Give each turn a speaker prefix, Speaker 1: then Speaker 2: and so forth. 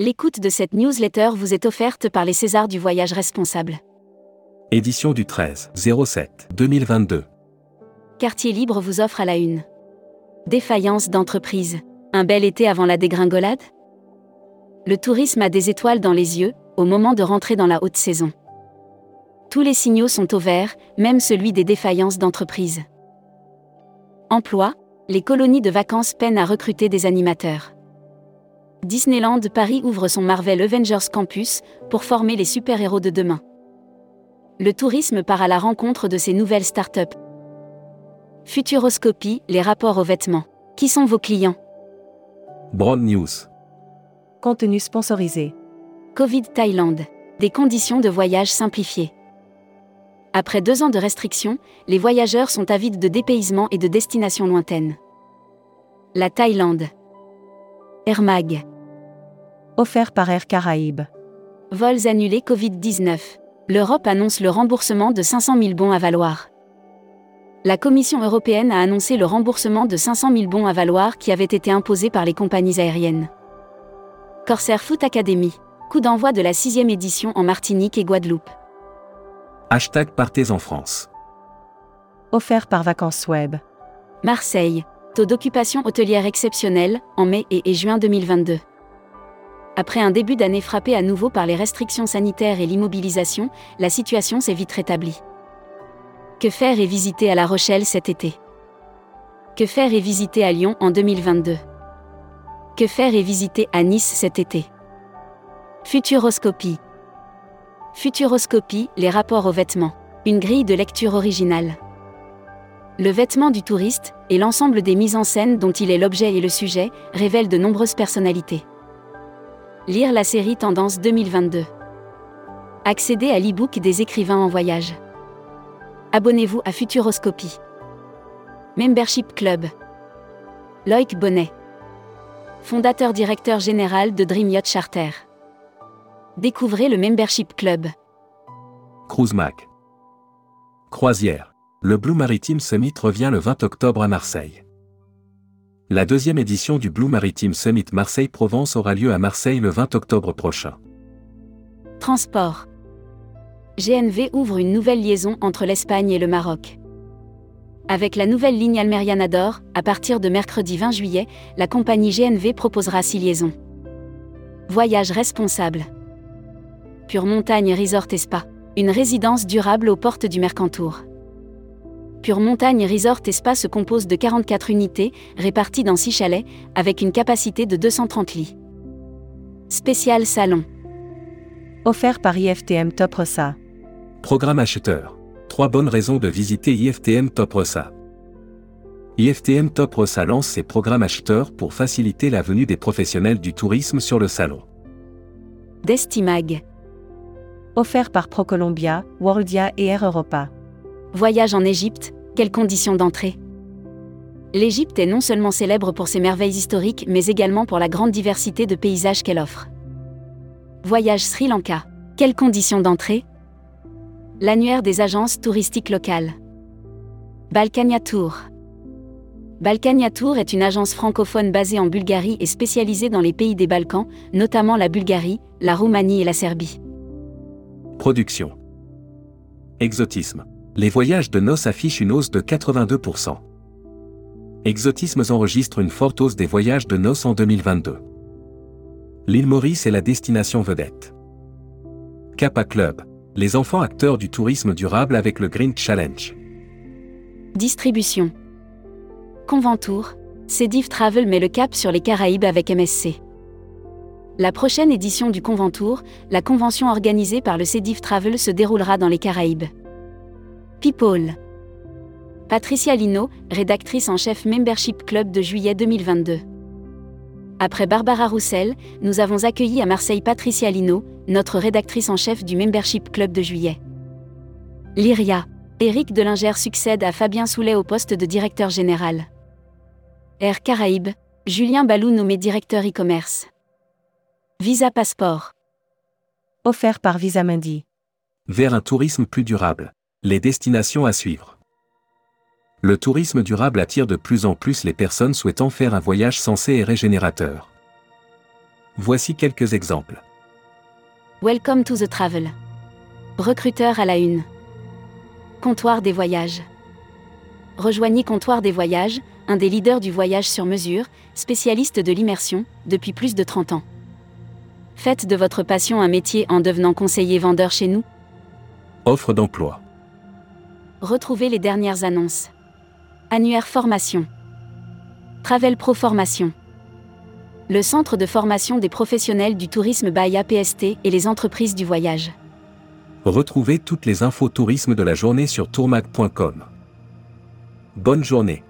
Speaker 1: L'écoute de cette newsletter vous est offerte par les Césars du voyage responsable.
Speaker 2: Édition du 13 07 2022.
Speaker 1: Quartier Libre vous offre à la une. Défaillance d'entreprise. Un bel été avant la dégringolade? Le tourisme a des étoiles dans les yeux, au moment de rentrer dans la haute saison. Tous les signaux sont au vert, même celui des défaillances d'entreprise. Emploi, les colonies de vacances peinent à recruter des animateurs. Disneyland Paris ouvre son Marvel Avengers Campus pour former les super-héros de demain. Le tourisme part à la rencontre de ces nouvelles startups. Futuroscopie, les rapports aux vêtements. Qui sont vos clients?
Speaker 2: Broad News.
Speaker 3: Contenu sponsorisé.
Speaker 1: Covid Thaïlande. Des conditions de voyage simplifiées. Après deux ans de restrictions, les voyageurs sont avides de dépaysement et de destinations lointaines. La Thaïlande. Air Mag.
Speaker 3: Offert par Air Caraïbes.
Speaker 1: Vols annulés Covid-19. L'Europe annonce le remboursement de 500 000 bons à valoir. La Commission européenne a annoncé le remboursement de 500 000 bons à valoir qui avaient été imposés par les compagnies aériennes. Corsair Foot Academy. Coup d'envoi de la sixième édition en Martinique et Guadeloupe.
Speaker 2: Hashtag Partez en France.
Speaker 3: Offert par Vacances Web.
Speaker 1: Marseille. Taux d'occupation hôtelière exceptionnel en mai et, juin 2022. Après un début d'année frappé à nouveau par les restrictions sanitaires et l'immobilisation, la situation s'est vite rétablie. Que faire et visiter à La Rochelle cet été? Que faire et visiter à Lyon en 2022 Que faire et visiter à Nice cet été? Futuroscopie. Futuroscopie, les rapports aux vêtements. Une grille de lecture originale. Le vêtement du touriste, et l'ensemble des mises en scène dont il est l'objet et le sujet, révèlent de nombreuses personnalités. Lire la série Tendance 2022. Accéder à l'e-book des écrivains en voyage. Abonnez-vous à Futuroscopie. Membership Club. Loïc Bonnet. Fondateur directeur général de Dream Yacht Charter. Découvrez le Membership Club.
Speaker 2: Cruise. Croisière. Le Blue Maritime Summit revient le 20 octobre à Marseille. La deuxième édition du Blue Maritime Summit Marseille-Provence aura lieu à Marseille le 20 octobre prochain.
Speaker 1: Transport. GNV ouvre une nouvelle liaison entre l'Espagne et le Maroc. Avec la nouvelle ligne Almeriana d'Or, à partir de mercredi 20 juillet, la compagnie GNV proposera six liaisons. Voyage responsable. Pure Montagne Resort et Spa. Une résidence durable aux portes du Mercantour. Pure Montagne Resort et Spa se compose de 44 unités, réparties dans 6 chalets, avec une capacité de 230 lits. Spécial salon.
Speaker 3: Offert par IFTM Top Rossa.
Speaker 2: Programme acheteur. Trois bonnes raisons de visiter IFTM Top Rossa. IFTM Top Rossa lance ses programmes acheteurs pour faciliter la venue des professionnels du tourisme sur le salon.
Speaker 1: Destimag.
Speaker 3: Offert par ProColombia, Worldia et Air Europa.
Speaker 1: Voyage en Égypte, quelles conditions d'entrée L'Égypte est non seulement célèbre pour ses merveilles historiques mais également pour la grande diversité de paysages qu'elle offre. Voyage Sri Lanka, quelles conditions d'entrée L'annuaire des agences touristiques locales. Balkania Tour. Balkania Tour est une agence francophone basée en Bulgarie et spécialisée dans les pays des Balkans, notamment la Bulgarie, la Roumanie et la Serbie.
Speaker 2: Production. Exotisme. Les voyages de noces affichent une hausse de 82%. Exotismes enregistre une forte hausse des voyages de noces en 2022. L'île Maurice est la destination vedette. Kappa Club. Les enfants acteurs du tourisme durable avec le Green Challenge.
Speaker 1: Distribution. Conventour. Cédiv Travel met le cap sur les Caraïbes avec MSC. La prochaine édition du Conventour, la convention organisée par le Cédiv Travel se déroulera dans les Caraïbes. People. Patricia Lino, rédactrice en chef Membership Club de juillet 2022. Après Barbara Roussel, nous avons accueilli à Marseille Patricia Lino, notre rédactrice en chef du Membership Club de juillet. Lyria. Éric Delinger succède à Fabien Soulet au poste de directeur général. Air Caraïbes, Julien Balou nommé directeur e-commerce. Visa Passeport.
Speaker 3: Offert par Visa Mundi.
Speaker 2: Vers un tourisme plus durable. Les destinations à suivre. Le tourisme durable attire de plus en plus les personnes souhaitant faire un voyage sensé et régénérateur. Voici quelques exemples.
Speaker 1: Welcome to the travel. Recruteur à la une. Comptoir des voyages. Rejoignez Comptoir des voyages, un des leaders du voyage sur mesure, spécialiste de l'immersion, depuis plus de 30 ans. Faites de votre passion un métier en devenant conseiller vendeur chez nous.
Speaker 2: Offre d'emploi.
Speaker 1: Retrouvez les dernières annonces. Annuaire formation. Travel Pro Formation. Le centre de formation des professionnels du tourisme by APST et les entreprises du voyage.
Speaker 2: Retrouvez toutes les infos tourisme de la journée sur tourmag.com. Bonne journée.